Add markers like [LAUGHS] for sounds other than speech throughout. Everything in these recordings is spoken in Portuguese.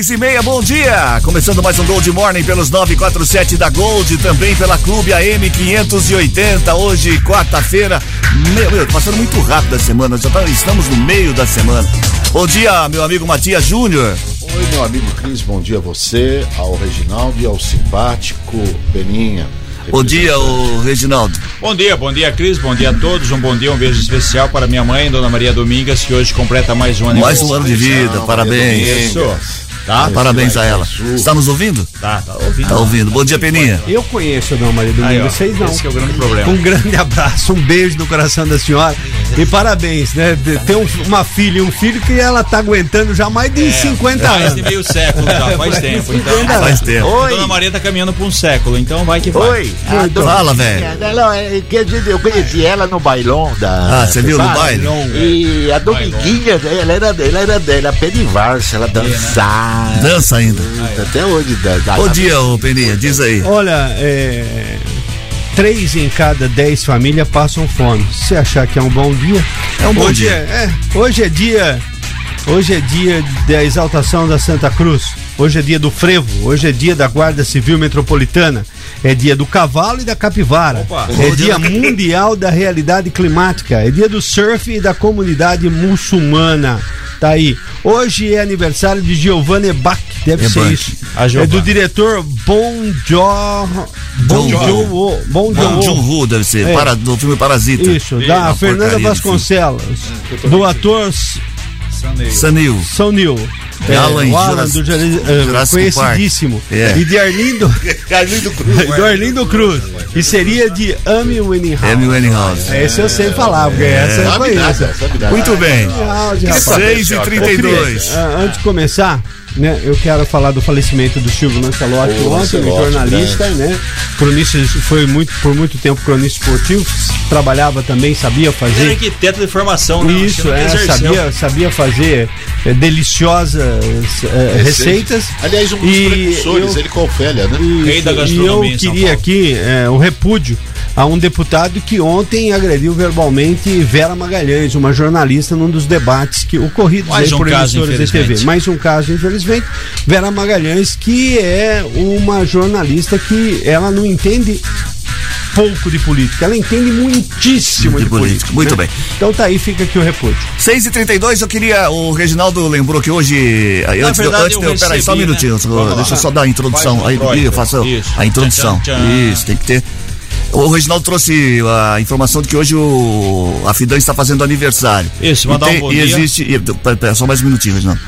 Seis e meia, bom dia! Começando mais um Gold Morning pelos 947 da Gold, também pela Clube AM 580. Hoje, quarta-feira. Meu, meu, passando muito rápido a semana, já tá, estamos no meio da semana. Bom dia, meu amigo Matias Júnior. Oi, meu amigo Cris, bom dia a você, ao Reginaldo e ao simpático Beninha. Bom dia, o Reginaldo. Bom dia, bom dia, Cris. Bom dia a todos. Um bom dia, um beijo especial para minha mãe, Dona Maria Domingas, que hoje completa mais um ano. Mais um ano de vida, parabéns. Isso. Tá? Parabéns a ela. Está nos ouvindo? Tá, tá ouvindo. Tá ouvindo. Bom dia, Peninha. Eu conheço a Dona Maria Domingo, Aí, ó, vocês não. Esse é o grande problema. Um grande abraço, um beijo no coração da senhora e parabéns, né? De- Ter um- uma filha e um filho que ela tá aguentando já mais de 50 Mais de anos. meio século já, faz tempo. Então, Faz tempo. a Dona Maria tá caminhando para um século, então vai que vai. Oi, Fala, velho. Ela, é, eu conheci ela no bailão da. Ah, você viu no baile? E a Dominguinha, ela era, ela era dela, pé de varsa, ela dançava. Dança ainda. Até hoje. Da, da, Bom dia, ô Peninha. Diz aí. Olha, é, três em cada dez famílias passam fome. Se você achar que é um bom dia, É um bom hoje dia. É, é, hoje é dia. Hoje é dia da exaltação da Santa Cruz. Hoje é dia do frevo. Hoje é dia da Guarda Civil Metropolitana. É dia do cavalo e da capivara. Opa. É dia mundial da realidade climática. É dia do surf e da comunidade muçulmana. Tá aí. Hoje é aniversário de Giovanni Bach. Deve ser Ebach. isso. A É do diretor Bon Jo. Bon John Jo. Bon Bom Jo. Jun-Hu, deve ser. É. Para, do filme Parasita. Isso, da Uma Fernanda Vasconcelos. Do ator S- Sanil. É, Alan o Alan Jurassic- do Jurassic- conhecidíssimo. É. E de Arlindo. [LAUGHS] do Arlindo Cruz. E seria de Amy Winehouse. Amy Winehouse. Esse eu sei falar, porque essa eu conheço. Muito bem. Áudio, rapaz. 6 e Ô, 32 Cris, ah, antes de começar, né, eu quero falar do falecimento do Silvio Lancelotti Ô, ontem, um Lancelotti, jornalista, né? Cronista, foi muito, por muito tempo cronista esportivo, trabalhava também, sabia Ele era fazer. arquiteto de formação, né? Isso, é, sabia, sabia fazer é, deliciosas é, receitas. Aliás, um dos E precursores, eu- ele com né? Rei da e eu gastronomia em São queria Paulo. aqui é, o repúdio a um deputado que ontem agrediu verbalmente Vera Magalhães, uma jornalista, num dos debates que ocorridos Mais aí um por caso, emissoras de TV. Mais um caso, infelizmente. Vera Magalhães, que é uma jornalista que ela não entende pouco de política, ela entende muitíssimo De de, política. política. Muito né? bem. Então tá aí, fica aqui o repúdio. 6 e 32 eu queria. O Reginaldo lembrou que hoje. aí, Antes, de eu- verdade, antes de eu. eu Peraí, só um recebi, minutinho. né? deixa eu só dar a introdução. Aí, introito. eu faço Isso. a introdução. Tchan, tchan, tchan. Isso, tem que ter. O Reginaldo trouxe a informação de que hoje o, a Fidan está fazendo aniversário. Isso, mandar um tem- bom E dia. existe. E, pera, só mais um minutinho, Reginaldo.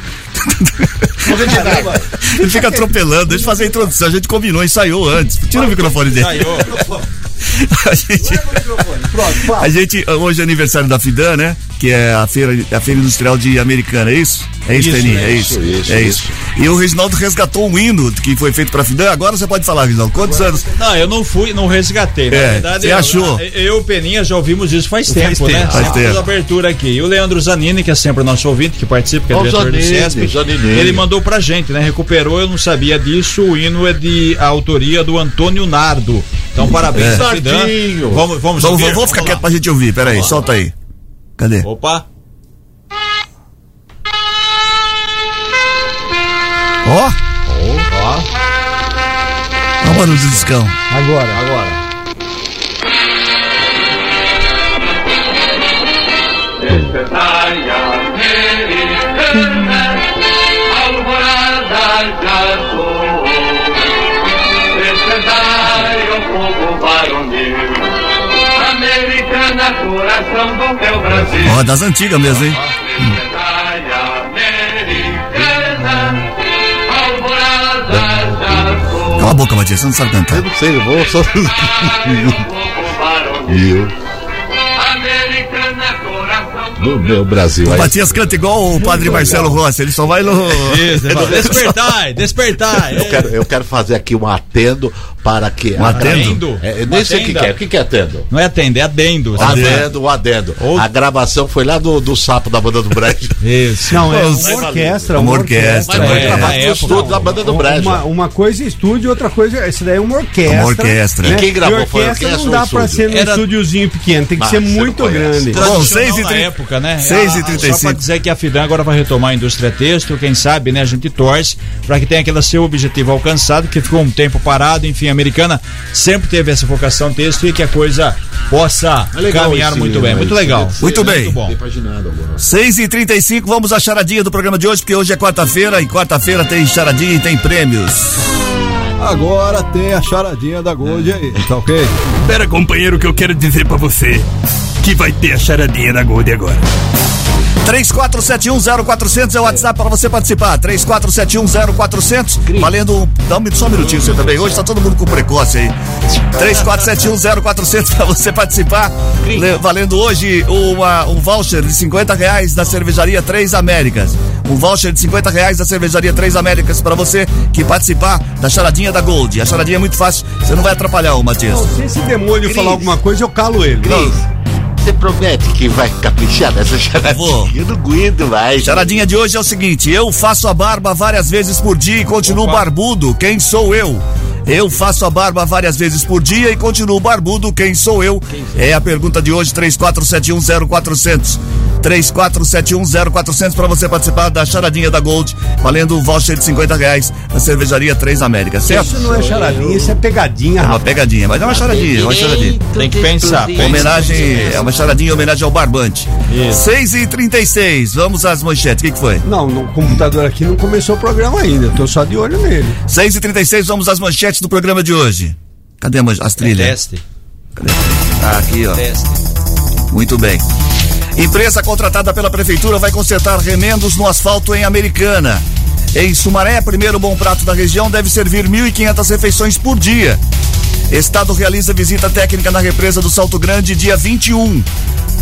Ele fica atropelando, deixa eu fazer a introdução. A gente combinou, ensaiou antes. Tira o microfone dele. [LAUGHS] A gente, a gente, hoje é aniversário da Fidan, né? Que é a feira, a feira industrial de Americana, é isso? É isso, Isso, Peninha, é isso. isso, isso, é isso. E o Reginaldo resgatou um hino que foi feito pra Fidan. Agora você pode falar, Reginaldo. Quantos anos? Não, eu não fui, não resgatei. Na É, verdade, você eu, achou? Eu e o Peninha já ouvimos isso faz tempo, Faz né? tempo, faz Sempre tempo. abertura aqui. E o Leandro Zanini, que é sempre nosso ouvinte, que participa, que é o diretor do Zanini, CESP, Zanini. ele mandou pra gente, né? Recuperou, eu não sabia disso. O hino é de autoria do Antônio Nardo. Então, parabéns, É. Nardinho. Vamos, vamos, Vamos, vamos, vamos ficar quieto pra gente ouvir. Pera aí, solta aí. Cadê? Opa. Ó! Ó o barulho do discão. Agora. Agora. Brasil. Ó, das antigas mesmo, hein? Cala a boca, Matias, você não sabe cantar. Eu não sei, eu vou só. [LAUGHS] E eu, no meu Brasil. O Matias canta igual o padre Marcelo Rossi, ele só vai no. Isso, [LAUGHS] despertai, despertai. eu, quero, eu quero fazer aqui um atendo para que. Um atendo? É, nem sei o que, que é. O que, que é atendo? Não é atender, é adendo. sabe? Adendo, o adendo. Ou- A gravação foi lá do, do sapo da banda do Brejo. [LAUGHS] Isso. Não, é Nossa, uma orquestra. Uma orquestra. Mas É, época. estúdio da banda do Brejo. Uma, uma coisa é estúdio, outra coisa. Isso daí é uma orquestra. Uma orquestra. né? E quem gravou E foi orquestra orquestra não dá pra ser num Era- estúdiozinho pequeno, tem que Mas ser você não muito grande. Bom, Tradicional seis e na trinta- época, né? seis e Ah, trinta e Só pra dizer que a Fidan agora vai retomar a indústria têxtil, quem sabe, né? A gente torce para que tenha aquele seu objetivo alcançado, que ficou um tempo parado, enfim, americana sempre teve essa vocação têxtil e que a coisa possa É legal caminhar esse, muito bem. Muito legal. Muito né? bem. Muito bom. Tem paginado agora. 6 e 35 vamos à charadinha do programa de hoje, porque hoje é quarta-feira e quarta-feira tem charadinha e tem prêmios. Agora tem a charadinha da Gold aí, tá ok? Espera, companheiro, que eu quero dizer pra você que vai ter a charadinha da Gold agora. 34710400 é o WhatsApp para você participar. 34710400. Valendo. Dá um, só um minutinho você também. Hoje tá todo mundo com precoce aí. 34710400 para você participar. Le- valendo hoje uma, um voucher de 50 reais da cervejaria Três Américas. Um voucher de 50 reais da cervejaria Três Américas para você que participar da charadinha da Gold. A charadinha é muito fácil, você não vai atrapalhar o Matias. Se esse demônio falar alguma coisa, eu calo ele. Cris, você promete que vai caprichar nessa charadinha? Vou. Eu não aguento mais. Charadinha de hoje é o seguinte: eu faço a barba várias vezes por dia e continuo barbudo. Quem sou eu? Eu faço a barba várias vezes por dia e continuo barbudo. Quem sou eu? É a pergunta de hoje: 34710400. 34710400 para você participar da charadinha da Gold, valendo o voucher de 50 reais na cervejaria Três Américas, certo? Isso não é charadinha, isso é pegadinha, É uma pegadinha, mas é uma charadinha, é uma charadinha. Tem que pensar. pensa. Homenagem, é uma charadinha em homenagem ao Barbante. 6 e 36 vamos às manchetes, o que, que foi? Não, no computador aqui não começou o programa ainda, eu tô só de olho nele. 6 e 36 vamos às manchetes do programa de hoje. Cadê as trilhas? Teste. Tá aqui, ó. Teste. Muito bem. Empresa contratada pela prefeitura vai consertar remendos no asfalto em Americana. Em Sumaré, primeiro bom prato da região deve servir 1.500 refeições por dia. Estado realiza visita técnica na represa do Salto Grande dia 21.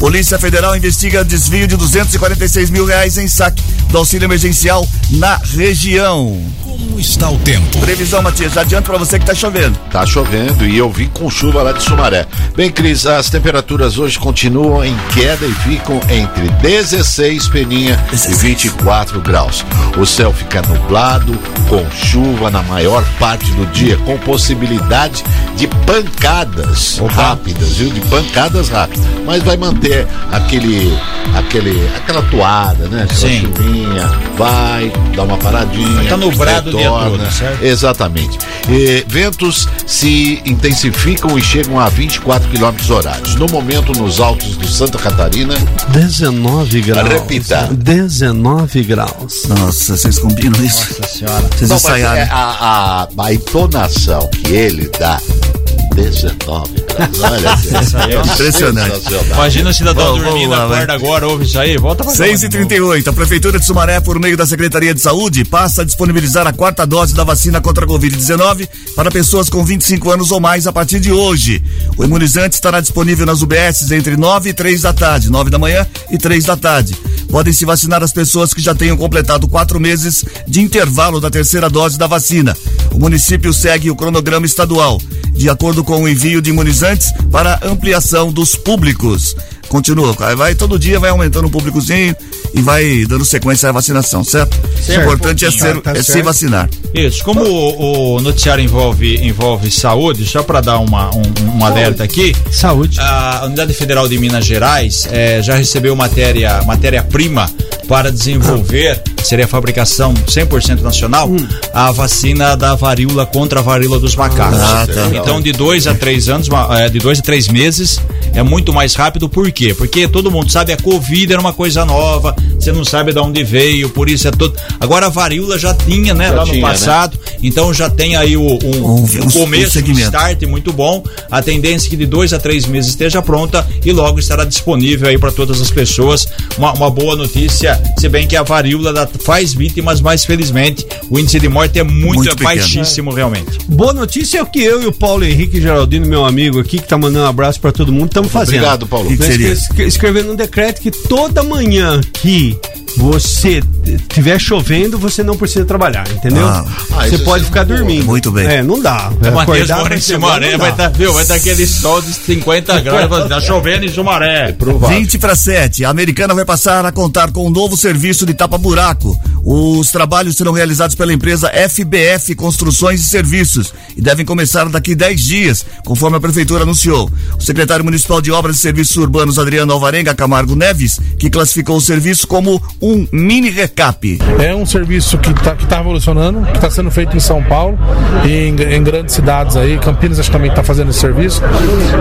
Polícia Federal investiga desvio de 246 mil reais em saque do auxílio emergencial na região. Como está o tempo? Previsão, Matias, já adianto pra você que tá chovendo. Tá chovendo e eu vim com chuva lá de Sumaré. Bem, Cris, as temperaturas hoje continuam em queda e ficam entre 16 Peninha e 24 graus. O céu fica nublado, com chuva na maior parte do dia, com possibilidade de pancadas rápidas, viu? De pancadas rápidas. Mas vai manter aquele, aquele, aquela toada, né? Aquela Sim. chuvinha, vai, dá uma paradinha. Tá nublado o dia retorna. todo, certo? Exatamente. E ventos se intensificam e chegam a 24 km horários. No momento, nos altos do Santa Catarina, 19 graus. Repita. 19 graus. Nossa, vocês combinam isso? Nossa senhora. Vocês Não, ensaiaram. é a, a, a entonação que ele dá, Thank you 19 graus. Olha, [LAUGHS] Isso aí é Impressionante. Imagina o cidadão Vamos- vamos dormindo, lá, vai. acorda agora, ouve isso aí, volta pra 6 e 38 a Prefeitura de Sumaré, por meio da Secretaria de Saúde, passa a disponibilizar a quarta dose da vacina contra a Covid-19 para pessoas com 25 anos ou mais a partir de hoje. O imunizante estará disponível nas UBSs entre 9 e 3 da tarde, 9 da manhã e 3 da tarde. Podem se vacinar as pessoas que já tenham completado quatro meses de intervalo da terceira dose da vacina. O município segue o cronograma estadual, de acordo com o envio de imunizantes para ampliação dos públicos. Continua, vai- vai todo dia vai aumentando um públicozinho e vai dando sequência à vacinação, certo? O importante é, ser, Tá é se certo. vacinar. Isso, como o, o noticiário envolve, envolve saúde, só para dar uma, um, um alerta aqui, Saúde. a Unidade Federal de Minas Gerais eh, já recebeu matéria matéria-prima para desenvolver, seria a fabricação 100% nacional, Hum. a vacina da varíola contra a varíola dos macacos. Ah, tá. Então, de dois a três anos, eh, de dois a três meses, é muito mais rápido. Por quê? Porque todo mundo sabe a Covid era uma coisa nova, você não sabe de onde veio, por isso é todo. Agora a varíola já tinha, né, Já lá no tinha, passado, então já tem aí o, um, Um- um um começo, um segmento. start muito bom. A tendência é que de dois a três meses esteja pronta e logo estará disponível aí para todas as pessoas. Uma, uma boa notícia, se bem que a varíola faz vítimas, mas felizmente o índice de morte é muito, Muito é pequeno. baixíssimo realmente. Boa notícia é o que eu e o Paulo Henrique Geraldino, meu amigo aqui, que tá mandando um abraço pra todo mundo, estamos fazendo. Obrigado, Paulo. Que que Nós seria? escre- escrevendo um decreto que toda manhã que você estiver chovendo, você não precisa trabalhar, entendeu? Ah. Ah, você pode é ficar dormindo. Muito bem. É, não dá. Matheus Acordar mora pra em Sumaré, vai estar, viu? Vai estar aquele sol de 50 graus, tá chovendo em Sumaré. 20 para 7. A americana vai passar a contar com um novo serviço de tapa-buraco. Os trabalhos serão realizados pela empresa FBF Construções e Serviços e devem começar daqui 10 dias, conforme a prefeitura anunciou. O secretário municipal de Obras e Serviços Urbanos, Adriano Alvarenga Camargo Neves, que classificou o serviço como um mini recap. É um serviço que está tá evolucionando, que está sendo feito em São Paulo e em, em grandes cidades aí. Campinas acho que também está fazendo esse serviço.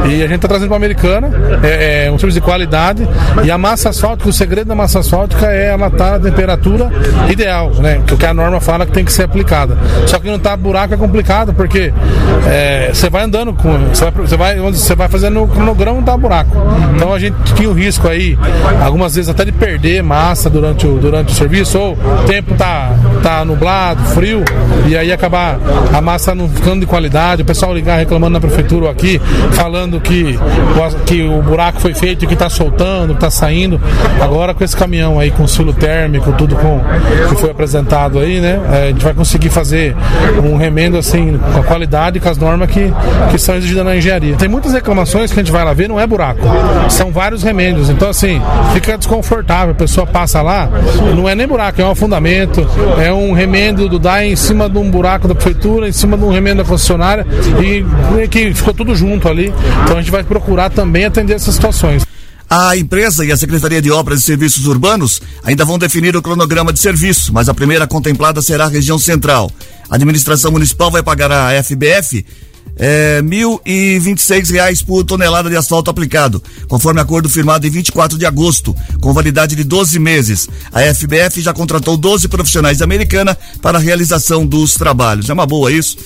E a gente está trazendo para a Americana. É, é um serviço de qualidade. E a massa asfáltica, o segredo da massa asfáltica é ela estar a temperatura ideal, né? Que o que a norma fala que tem que ser aplicada. Só que não tá buraco é complicado, porque é, você vai andando com. Você vai, você vai, vai fazendo o cronograma, não tá buraco. Então a gente tinha o risco aí, algumas vezes até de perder massa durante o, durante o serviço, ou o tempo tá, tá nublado, frio, e aí acabar a massa não ficando de qualidade, o pessoal ligar reclamando na prefeitura ou aqui, falando que, que o buraco foi feito, que tá soltando, que tá saindo. Agora com esse caminhão aí com silo térmico, tudo com que foi apresentado aí, né? é, A gente vai conseguir fazer um remendo assim, com a qualidade com as normas que, que são exigidas na engenharia. Tem muitas reclamações que a gente vai lá ver, não é buraco. São vários remendos. Então, assim, fica desconfortável. A pessoa passa lá, não é nem buraco, é um afundamento, é um remendo do DAI em cima de um buraco da prefeitura, em cima de um remendo da concessionária, e meio que ficou tudo junto ali. Então a gente vai procurar também atender essas situações. A empresa e a Secretaria de Obras e Serviços Urbanos ainda vão definir o cronograma de serviço, mas a primeira contemplada será a região central. A administração municipal vai pagar à FBF é, 1.026 reais por tonelada de asfalto aplicado, conforme acordo firmado em 24 de agosto, com validade de 12 meses. A FBF já contratou 12 profissionais da Americana para a realização dos trabalhos. É uma boa isso.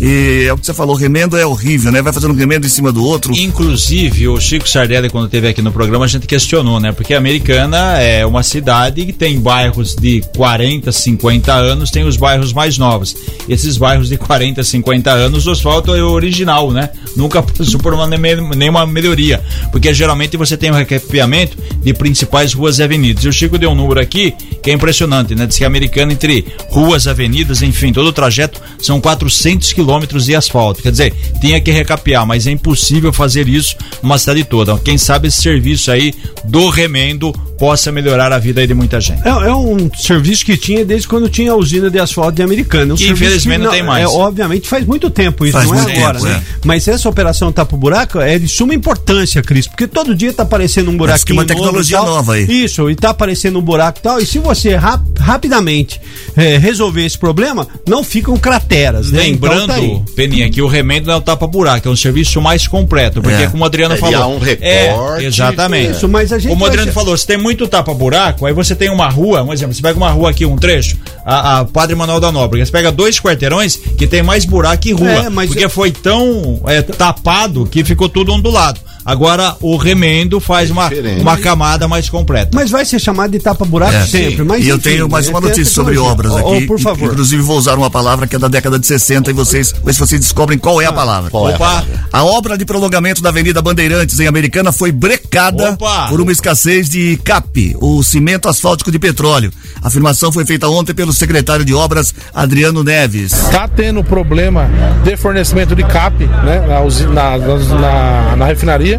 E é o que você falou, remendo é horrível, né? Vai fazendo um remendo em cima do outro. Inclusive, o Chico Sardelli, quando esteve aqui no programa, a gente questionou, né? Porque a Americana é uma cidade que tem bairros de 40, 50 anos, tem os bairros mais novos. Esses bairros de 40, 50 anos, o asfalto é original, né? Nunca [LAUGHS] passou por uma, nenhuma melhoria. Porque geralmente você tem um recapeamento de principais ruas e avenidas. E o Chico deu um número aqui que é impressionante, né? Diz que a Americana, entre ruas, avenidas, enfim, todo o trajeto, são 400 quilômetros de asfalto. Quer dizer, tinha que recapear, mas é impossível fazer isso numa cidade toda. Quem sabe esse serviço aí do remendo possa melhorar a vida aí de muita gente. É, é um serviço que tinha desde quando tinha a usina de asfalto de Americana. Um Que infelizmente não tem mais. É, obviamente faz muito tempo isso, Faz não é agora, tempo, né? é. Mas essa operação Tapa Buraco é de suma importância, Cris, porque todo dia tá aparecendo um que buraquinho uma tecnologia nova aí. Isso, e tá aparecendo um buraco e tal. E se você rap- rapidamente é, resolver esse problema, não ficam crateras, né? Então Lembrando, tá aí. Peninha, que o remendo não é o tapa-buraco, é um serviço mais completo. Porque, É. como o Adriano É, e falou. há um recorte. É, exatamente. Isso, mas a gente Como o Adriano falou, se tem muito tapa-buraco, aí você tem uma rua, um exemplo, você pega uma rua aqui, um trecho, a, a Padre Manuel da Nóbrega, você pega dois quarteirões que tem mais buraco que rua. É, mas porque eu- foi tão é, tapado que ficou tudo ondulado. Agora o remendo faz uma, diferente. uma camada mais completa. Mas vai ser chamado de tapa buraco É, sempre. sim. Mas e eu enfim, tenho mais né, uma notícia sobre obras Ó, ó, aqui. por favor. Inclusive vou usar uma palavra que é da década de 60 e vocês, ver se vocês descobrem qual é a palavra. Qual é a Opa. palavra? A obra de prolongamento da Avenida Bandeirantes em Americana foi brecada Opa. por uma escassez de CAP, o cimento asfáltico de petróleo. A afirmação foi feita ontem pelo secretário de obras Adriano Neves. Está tendo problema de fornecimento de CAP né, na, na, na- na refinaria.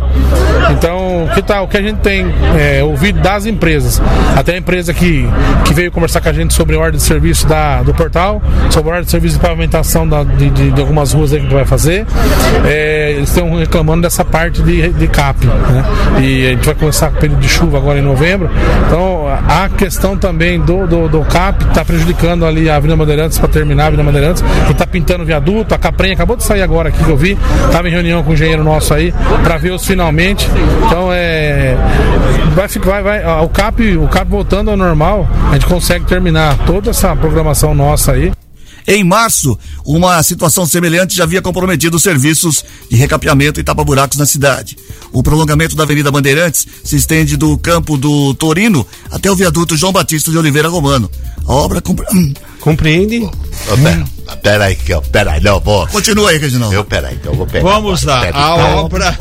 Então, o que, tá, o que a gente tem é, ouvido das empresas, até a empresa que, que veio conversar com a gente sobre a ordem de serviço da, do portal, sobre a ordem de serviço de pavimentação da- de, de- de algumas ruas que a gente vai fazer, é, eles estão reclamando dessa parte de, de CAP. Né? E a gente vai começar com o período de chuva agora em novembro. Então, a questão também do, do, do CAP está prejudicando ali a Avenida Bandeirantes para terminar a Avenida Bandeirantes. E está pintando viaduto. A Caprenha acabou de sair agora aqui que eu vi. Estava em reunião com o engenheiro nosso aí para ver os finalmente. Então é. Vai ficar, vai, vai, o CAP, o CAP voltando ao normal, a gente consegue terminar toda essa programação nossa aí. Em março, uma situação semelhante já havia comprometido os serviços de recapeamento e tapa-buracos na cidade. O prolongamento da Avenida Bandeirantes se estende do campo do Torino até o viaduto João Batista de Oliveira Romano. A obra compre... [COUGHS] compreende. Ô, pera, pera aí, que eu, pera aí, não, vou. Continua aí, Reginaldo. Eu, pera aí, então vou pegar. Vamos lá, Pera a obra.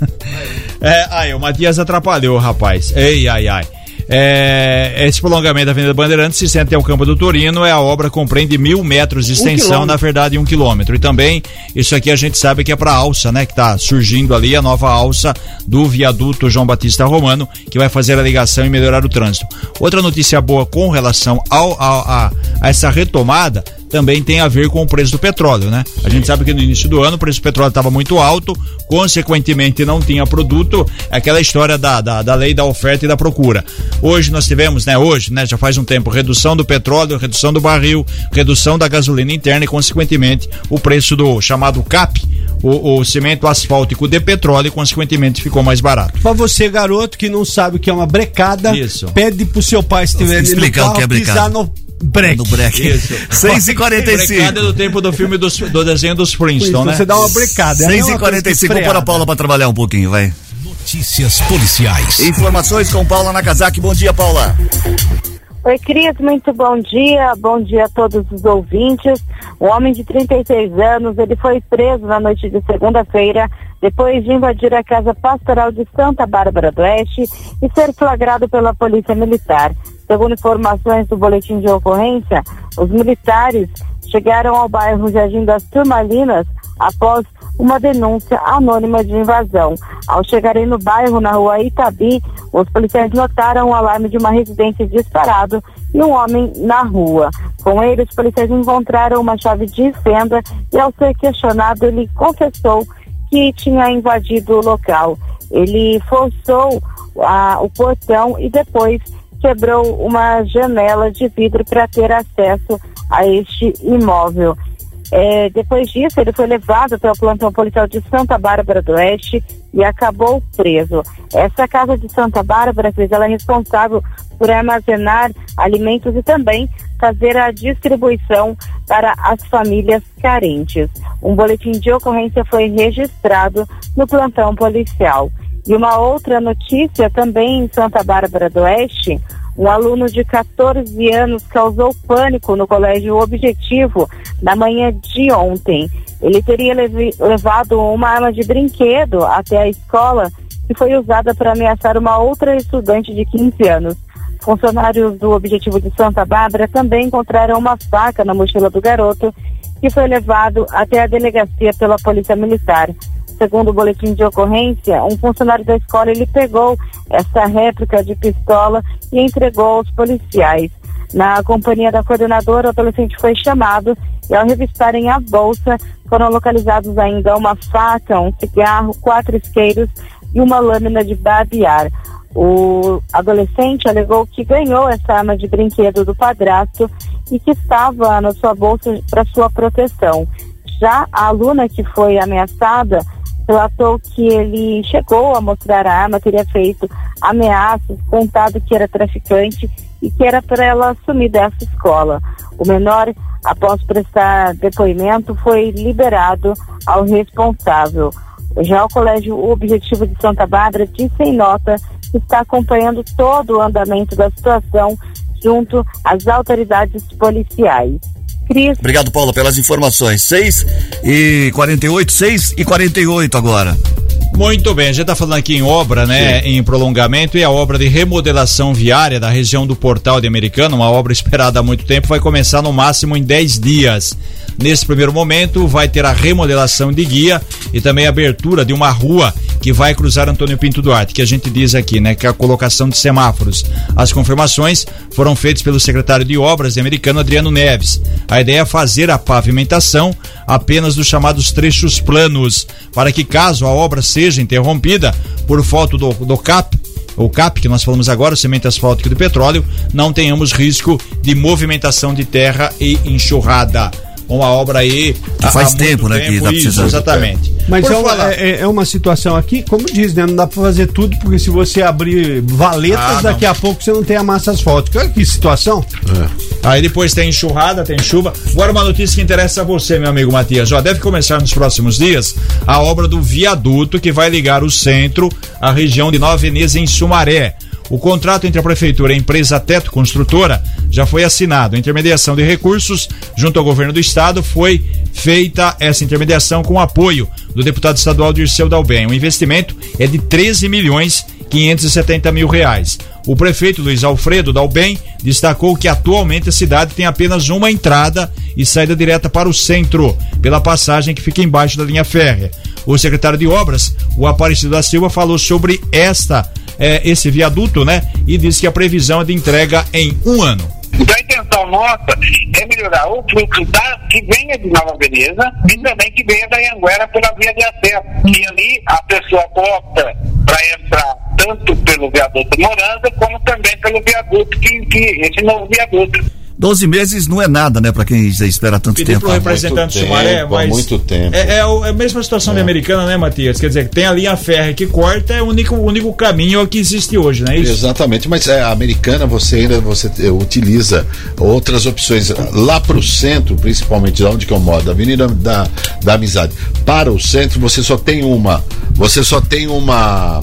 [LAUGHS] é, aí, o Matias atrapalhou, rapaz. Ei, ai, ai. É, esse prolongamento da Avenida Bandeirantes se estende até o Campo do Torino. É a obra compreende mil metros de Um extensão, quilômetro. na verdade, um quilômetro. E também, isso aqui a gente sabe que é para alça, né? Que tá surgindo ali a nova alça do viaduto João Batista Romano, que vai fazer a ligação e melhorar o trânsito. Outra notícia boa com relação ao, ao- a, a essa retomada também tem a ver com o preço do petróleo, né? A gente sabe que no início do ano o preço do petróleo estava muito alto, consequentemente não tinha produto, é aquela história da, da, da lei da oferta e da procura. Hoje nós tivemos, né? Hoje, né? Já faz um tempo, redução do petróleo, redução do barril, redução da gasolina interna e, consequentemente, o preço do chamado CAP, o, o cimento asfáltico de petróleo, consequentemente, ficou mais barato. Pra você, garoto, que não sabe o que é uma brecada, Isso. pede pro seu pai, se tiver Explicar o que é brecada. pisar no breque. Do breque. Isso. [LAUGHS] 6h45. Brecada é do tempo do filme dos- do desenho dos Flintstones, né? Você dá uma brecada. aí é uma coisa 6h45, vou pôr a. Paula pra trabalhar um pouquinho, vai. Notícias policiais. Informações com Paula Nakazaki. Bom dia, Paula. Oi, Cris, muito bom dia. Bom dia a todos os ouvintes. Um homem de 36 anos, ele foi preso na noite de segunda-feira depois de invadir a casa pastoral de Santa Bárbara do Oeste e ser flagrado pela Polícia Militar. Segundo informações do boletim de ocorrência, os militares chegaram ao bairro Jardim das Turmalinas após uma denúncia anônima de invasão. Ao chegarem no bairro, na rua Itabi, os policiais notaram o alarme de uma residência disparado e um homem na rua. Com ele, os policiais encontraram uma chave de fenda e, ao ser questionado, ele confessou que tinha invadido o local. Ele forçou a- o portão e depois quebrou uma janela de vidro para ter acesso a este imóvel. É, depois disso, ele foi levado até o plantão policial de Santa Bárbara do Oeste e acabou preso. Essa casa de Santa Bárbara, ela é responsável por armazenar alimentos e também fazer a distribuição para as famílias carentes. Um boletim de ocorrência foi registrado no plantão policial. E uma outra notícia também em Santa Bárbara do Oeste, um aluno de 14 anos causou pânico no colégio Objetivo na manhã de ontem. Ele teria levado uma arma de brinquedo até a escola que foi usada para ameaçar uma outra estudante de 15 anos. Funcionários do Objetivo de Santa Bárbara também encontraram uma faca na mochila do garoto, que foi levado até a delegacia pela Polícia Militar. Segundo o boletim de ocorrência, um funcionário da escola ele pegou essa réplica de pistola e entregou aos policiais. Na companhia da coordenadora, o adolescente foi chamado e, ao revistarem a bolsa, foram localizados ainda uma faca, um cigarro, quatro isqueiros e uma lâmina de barbear. O adolescente alegou que ganhou essa arma de brinquedo do padrasto e que estava na sua bolsa para sua proteção. Já a aluna que foi ameaçada relatou que ele chegou a mostrar a arma, teria feito ameaças, contado que era traficante e que era para ela sumir dessa escola. O menor, após prestar depoimento, foi liberado ao responsável. Já o Colégio Objetivo de Santa Bárbara disse em nota que está acompanhando todo o andamento da situação junto às autoridades policiais. Cris, Obrigado, Paula, pelas informações. 6 e 48, 6 e 48 agora. Muito bem, a gente está falando aqui em obra, né? Em prolongamento e a obra de remodelação viária da região do Portal de Americana, uma obra esperada há muito tempo, vai começar no máximo em 10 dias. Nesse primeiro momento, vai ter a remodelação de guia e também a abertura de uma rua que vai cruzar Antônio Pinto Duarte, que a gente diz aqui, né? Que é a colocação de semáforos. As confirmações foram feitas pelo secretário de Obras de Americano, Adriano Neves. A ideia é fazer a pavimentação apenas dos chamados trechos planos, para que caso a obra seja interrompida por falta do, do CAP, o CAP que nós falamos agora, o cimento asfáltico de petróleo, não tenhamos risco de movimentação de terra e enxurrada. Uma obra aí. Que faz tempo, né, que tá isso, precisando. Exatamente. Mas é uma, é, é uma situação aqui, como diz, né? Não dá pra fazer tudo, porque se você abrir valetas, Ah, daqui a pouco você não tem a massa asfáltica. Olha que situação. Aí depois tem enxurrada, tem chuva. Agora uma notícia que interessa a você, meu amigo Matias. Ó, deve começar nos próximos dias a obra do viaduto que vai ligar o centro à região de Nova Veneza em Sumaré. O contrato entre a prefeitura e a empresa Teto Construtora já foi assinado. A intermediação de recursos junto ao governo do estado foi feita essa intermediação com o apoio do deputado estadual Dirceu Dalben. O investimento é de 13 milhões 570 mil reais. O prefeito Luiz Alfredo Dalben destacou que atualmente a cidade tem apenas uma entrada e saída direta para o centro, pela passagem que fica embaixo da linha férrea. O secretário de Obras, o Aparecido da Silva, falou sobre esta, eh, esse viaduto, né? E disse que a previsão é de entrega em um ano. Então a intenção nossa é melhorar o fluxo da, que venha de Nova Veneza e também que venha da Anguera pela via de acesso. E ali a pessoa opta para entrar tanto pelo viaduto Moranda como também pelo viaduto, que, que esse novo viaduto. 12 meses não é nada, né, pra quem já espera tanto Pedir tempo. pro representante Sumaré, mas É, é o- é a mesma situação da americana, né, Matias? Quer dizer, tem a linha férrea que corta, é o único, único caminho que existe hoje, não é isso? Exatamente, mas é, a americana você ainda você eh, utiliza outras opções lá para o centro, principalmente lá onde que eu moro, da Avenida da, da Amizade, para o centro você só tem uma, você só tem uma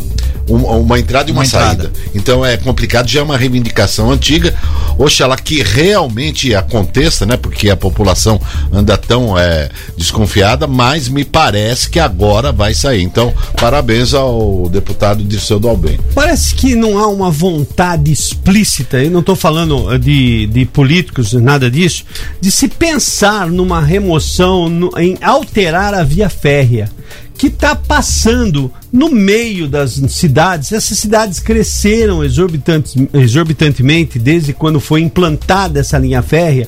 uma, uma entrada e uma, Uma entrada. saída. Então é complicado, já é uma reivindicação antiga. Oxalá que realmente aconteça, né? Porque a população anda tão é, desconfiada, mas me parece que agora vai sair. Então, parabéns ao deputado Dirceu Dalben. Parece que não há uma vontade explícita, eu não estou falando eh, de, de políticos, nada disso, de se pensar numa remoção, no- em alterar a via férrea, que está passando no meio das cidades. Essas cidades cresceram exorbitantes, exorbitantemente desde quando foi implantada essa linha férrea.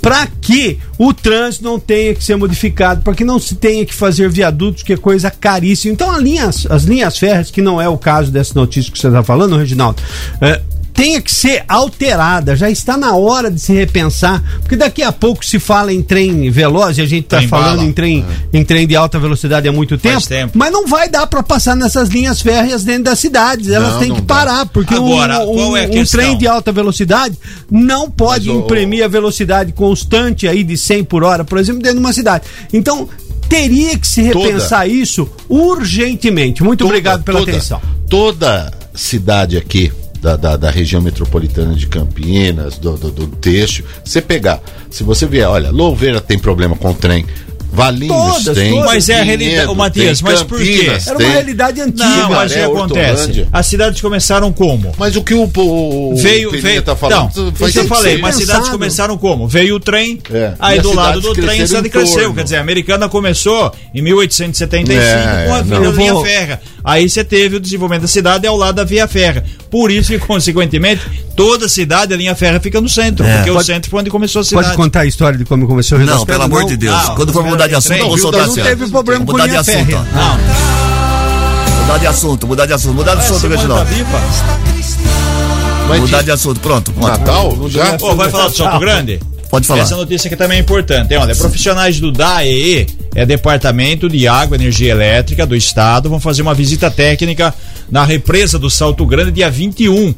Para que o trânsito não tenha que ser modificado, para que não se tenha que fazer viadutos, que é coisa caríssima. Então, a linhas, as linhas férreas, que não é o caso dessa notícia que você está falando, Reginaldo, é, tenha que ser alterada, já está na hora de se repensar, porque daqui a pouco se fala em trem veloz, e a gente está falando bala. em trem, em trem de alta velocidade há muito tempo, tempo. mas não vai dar para passar nessas linhas férreas dentro das cidades, elas Não, têm não que dá. parar, porque um- Agora, um, qual é um trem de alta velocidade não pode Mas o- imprimir a velocidade constante aí de 100 por hora, por exemplo, dentro de uma cidade. Então, teria que se Toda. repensar isso urgentemente. Muito Toda- obrigado pela toda- atenção. Toda cidade aqui da, da, da região metropolitana de Campinas, do, do, do Teixo, você pegar, se você vier, olha, Louveira tem problema com o trem. Valinhos Todas, tem. todas. Mas é a realidade, ô, Matias, mas por quê? Era tem. uma realidade antiga. Não, mas o que acontece? Hortolândia. As cidades começaram como? Mas o que o, o, veio, o veio, tá falando não, faz isso eu falei, mas Pensado. cidades começaram como? Veio o trem, É. aí E as do lado do trem a cidade cresceu. Quer dizer, a americana começou em 1875 É, com a não. via férrea. Aí você teve o desenvolvimento da cidade ao lado da via férrea. Por isso que, [LAUGHS] consequentemente, toda cidade, a linha férrea fica no centro, É. porque o Pode- centro foi onde começou a cidade. Pode contar a história de como começou o Não, pelo amor de Deus. Quando for não, mudar de não, assunto, viu, soltar não assim. teve problema com Mudar de linha assunto. Não. Mudar de assunto, mudar de assunto, mudar de assunto, Reginaldo. Mudar de assunto, pronto. pronto. Natal? Já? Ô, vai falar do Salto Grande? Pode falar. Essa notícia aqui também é importante. hein? Olha, profissionais do DAEE, é Departamento de Água e Energia Elétrica do Estado, vão fazer uma visita técnica na represa do Salto Grande dia 21.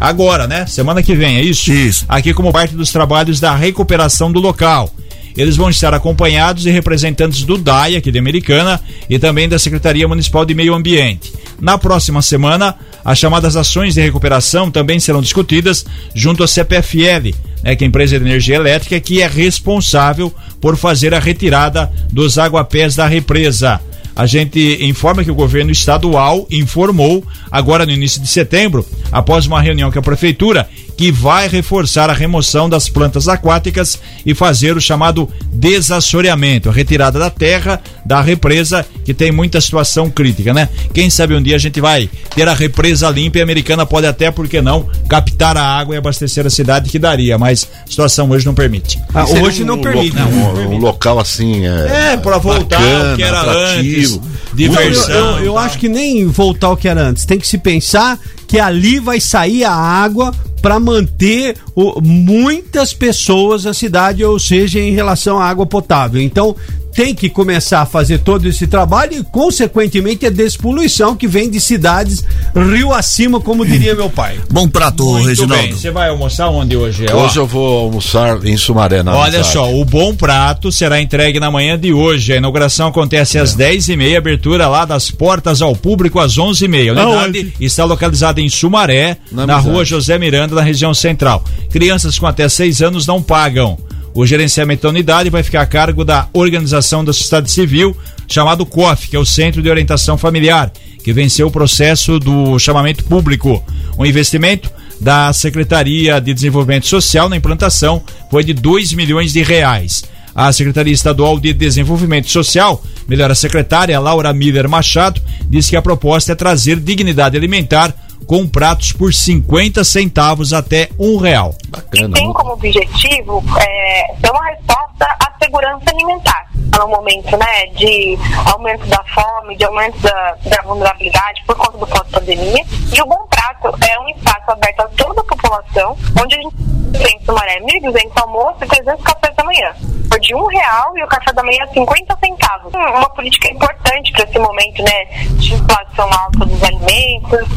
Agora, né? Semana que vem, é isso? Isso. Aqui como parte dos trabalhos da recuperação do local. Eles vão estar acompanhados de representantes do DAI, aqui de Americana, e também da Secretaria Municipal de Meio Ambiente. Na próxima semana, as chamadas ações de recuperação também serão discutidas junto à CPFL, né, que é a empresa de energia elétrica, que é responsável por fazer a retirada dos aguapés da represa. A gente informa que o governo estadual informou, agora no início de setembro, após uma reunião com a prefeitura, que vai reforçar a remoção das plantas aquáticas e fazer o chamado desassoreamento, a retirada da terra da represa, que tem muita situação crítica, né? Quem sabe um dia a gente vai ter a represa limpa e a americana pode até, por que não, captar a água e abastecer a cidade que daria, mas a situação hoje não permite. Ah, Seria hoje não um permite. lo- Não, um, um local assim. É, É, pra voltar bacana, ao que era atrativo. antes, Não, eu- diversão. eu, eu tá? acho que nem voltar ao que era antes. Tem que se pensar que ali vai sair a água para manter o- muitas pessoas na cidade, ou seja, em relação à água potável. Então, tem que começar a fazer todo esse trabalho e, consequentemente, a despoluição que vem de cidades rio acima, como diria meu pai. [LAUGHS] Bom prato, Muito bem. Você vai almoçar onde hoje? É, ó. Hoje eu vou almoçar em Sumaré, na Olha amizade. só, o bom prato será entregue na manhã de hoje. A inauguração acontece às 10h30, abertura lá das portas ao público às 11h30. A unidade está localizada em Sumaré, Na na, rua José Miranda, na região central. Crianças com até 6 anos não pagam. O gerenciamento da unidade vai ficar a cargo da Organização da Sociedade Civil, chamado COF, que é o Centro de Orientação Familiar, que venceu o processo do chamamento público. O investimento da Secretaria de Desenvolvimento Social na implantação foi de 2 milhões de reais. A Secretaria Estadual de Desenvolvimento Social, melhor a secretária Laura Miller Machado, disse que a proposta é trazer dignidade alimentar com pratos por 50 centavos até um real. Bacana. tem como objetivo é, ser uma resposta à segurança alimentar no momento né, de aumento da fome, de aumento da, da vulnerabilidade por conta do pós-pandemia. E o Bom Prato é um espaço aberto a toda a população, onde a gente tem em Sumaré 1.200 almoços e 300 cafés da manhã. Por de um real e o café da manhã 50 centavos. Hum, Uma política importante para esse momento né, de inflação alta dos alimentos,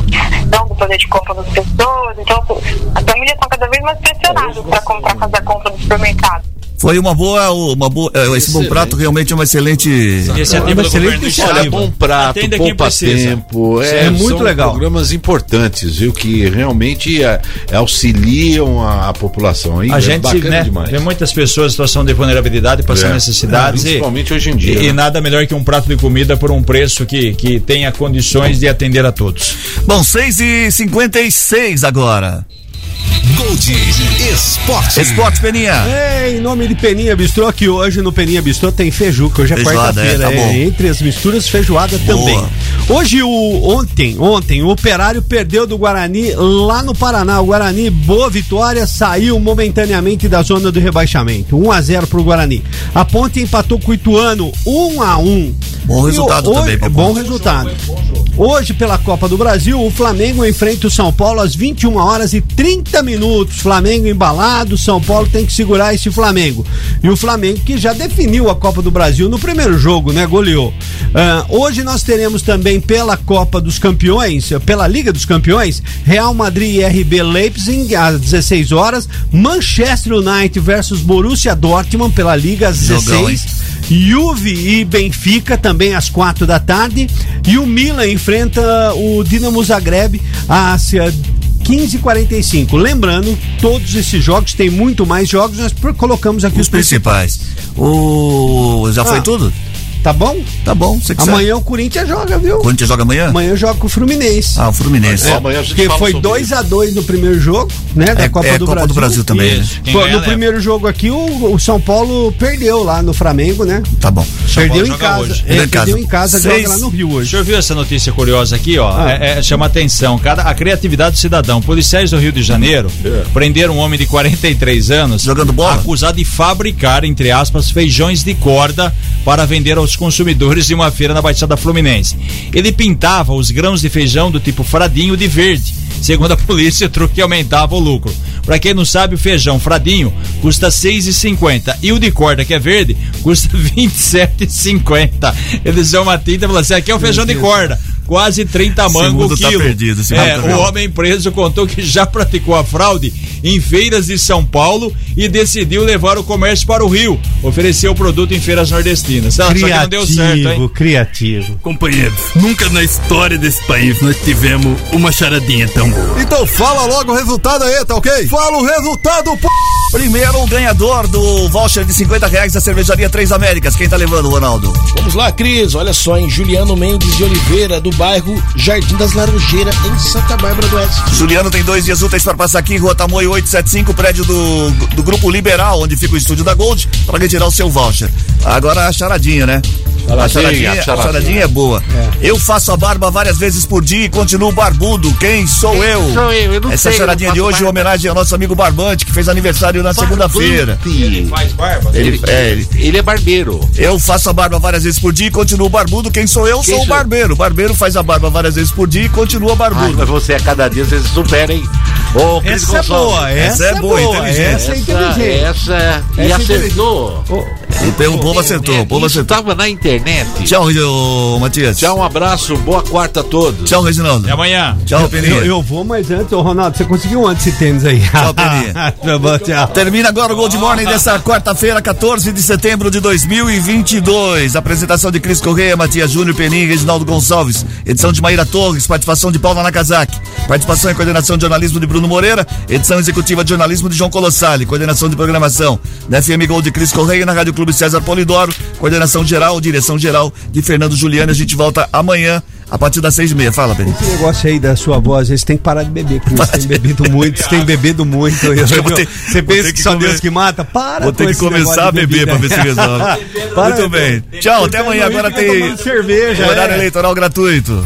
não do poder de compra das pessoas. Então, as famílias estão cada vez mais pressionadas para comprar, fazer a compra do supermercado. Foi uma boa, uma boa, é, esse bom prato realmente é uma excelente, Iniciativa uma do excelente. Olha, bom prato, Atenda quem poupa tempo. É muito são legal. programas importantes, viu? Que realmente é, auxiliam a, a população. Aí A é gente bacana né, demais. vê muitas pessoas em situação de vulnerabilidade, passando É. necessidades. É, e- principalmente hoje em dia, E, né? nada melhor que um prato de comida por um preço que, que tenha condições de atender a todos. Bom, 6 e 56 agora. Gold Esporte. Esporte, Peninha. É, em nome de Peninha Bistrô, aqui hoje no Peninha Bistrô tem feijuca. Hoje é Feijoada, quarta-feira. é, tá é, bom. entre as misturas, feijoada também. Hoje, o, ontem, ontem, o Operário perdeu do Guarani lá no Paraná. O Guarani, boa vitória, saiu momentaneamente da zona do rebaixamento. 1 a 0 pro Guarani. A Ponte empatou com o Ituano 1 a 1 Bom E resultado hoje- também Bom resultado. Hoje, pela Copa do Brasil, o Flamengo enfrenta o São Paulo às 21 horas e 30 minutos. Flamengo embalado, São Paulo tem que segurar esse Flamengo. E o Flamengo que já definiu a Copa do Brasil no primeiro jogo, né? Goleou. Ah, hoje nós teremos também pela Copa dos Campeões, pela Liga dos Campeões, Real Madrid e RB Leipzig às 16 horas, Manchester United versus Borussia Dortmund pela Liga às Jogão, 16 Juve e Benfica também às quatro da tarde. E o Milan enfrenta o Dinamo Zagreb às eh, 15h45. Lembrando, todos esses jogos, tem muito mais jogos, nós colocamos aqui os, Os principais. O. Já foi Ah. tudo? Tá bom? Tá bom, você que Amanhã o Corinthians joga, viu? sabe. Corinthians joga amanhã? Amanhã joga com o Fluminense. Ah, o Fluminense. É, amanhã a gente porque foi sobre 2 a 2 no primeiro jogo, né? Da É- Copa, é do, Copa Brasil. do Brasil também, né? Pô, no leva. primeiro jogo aqui, o, o São Paulo perdeu lá no Flamengo, né? Tá bom. Perdeu em casa. hoje. É, Perdeu em perdeu casa. em casa, Seis- joga lá no Rio O hoje. senhor viu essa notícia curiosa aqui, ó? Ah. É- é- chama atenção. Cada, a criatividade do cidadão. Policiais do Rio de Janeiro prenderam um homem de 43 anos. Jogando bola? Acusado de fabricar, entre aspas, feijões de corda para vender aos consumidores em uma feira na Baixada Fluminense. Ele pintava os grãos de feijão do tipo fradinho de verde. Segundo a polícia, o truque aumentava o lucro. Pra quem não sabe, o feijão fradinho custa R$ 6,50 e o de corda, que é verde, custa [LAUGHS] R$ 27,50. Eles dão uma tinta e falam assim: aqui é o feijão de corda. Quase 30 Esse mangos mundo o tá quilo. perdido, esse é, tá o homem preso contou que já praticou a fraude em feiras de São Paulo e decidiu levar o comércio para o Rio. Ofereceu o produto em feiras nordestinas. Só que não deu certo, hein? Criativo, criativo. Companheiros, nunca na história desse país nós tivemos uma charadinha tão boa. Então fala logo o resultado aí, tá ok? Fala o resultado, p... Primeiro, o ganhador do voucher de 50 reais da cervejaria Três Américas. Quem tá levando, Ronaldo? Vamos lá, Cris. Olha só, em Juliano Mendes de Oliveira, do bairro Jardim das Laranjeiras, em Santa Bárbara do Oeste. Juliano tem dois dias úteis para passar aqui, Rua Tamoio 875, prédio do, do Grupo Liberal, onde fica o estúdio da Gold, para retirar o seu voucher. Agora a charadinha, né? A charadinha, a charadinha é boa. Eu faço a barba várias vezes por dia e continuo barbudo. Quem sou Quem eu? sou eu? Eu não Essa sei, charadinha eu de hoje é homenagem ao nosso amigo Barbante, que fez aniversário na segunda-feira. Ele faz barba? Ele, é, ele, ele é barbeiro. Eu faço a barba várias vezes por dia e continuo barbudo. Quem sou eu? Quem sou o barbeiro. O barbeiro faz a barba várias vezes por dia e continua Ai, barbudo. mas você a cada dia você se supera, hein? Ô, Cris Essa é boa, essa é boa, inteligente. Essa, Essa é inteligente. essa, e Essa é acertou. O povo acertou, o povo acertou. tava na internet. Tchau, Matias. Tchau, um abraço, boa quarta a todos. Tchau, Reginaldo. Até amanhã. Tchau, Peninha. Eu, eu vou, mas antes, ô Ronaldo, você conseguiu antes esse tênis aí. Tchau, [LAUGHS] Peninha. Tá bom, tchau. Termina agora o Gold Morning dessa quarta-feira, 14 de setembro de 2022. Apresentação de Cris Correia, Matias Júnior, Peninha e Reginaldo Gonçalves. Edição de Maíra Torres, participação de Paula Nakazaki. Participação e coordenação de jornalismo de Bruno Moreira. Edição executiva de jornalismo de João Colossali. Coordenação de programação da FM Gold de Cris Correia na Rádio Clube César Polidoro. Coordenação geral, direção geral de Fernando Juliano. A gente volta amanhã a partir das seis e meia. Fala, Peninha. Esse negócio aí da sua voz, você tem que parar de beber, Cris. Você tem [LAUGHS] bebido muito, você tem bebido muito. Eu- ter- você pensa que, que só comer- Deus que mata? Para Vou ter que começar a beber pra ver se resolve. [LAUGHS] Muito bem. Tchau, até amanhã. Agora tem cerveja, horário é. eleitoral gratuito.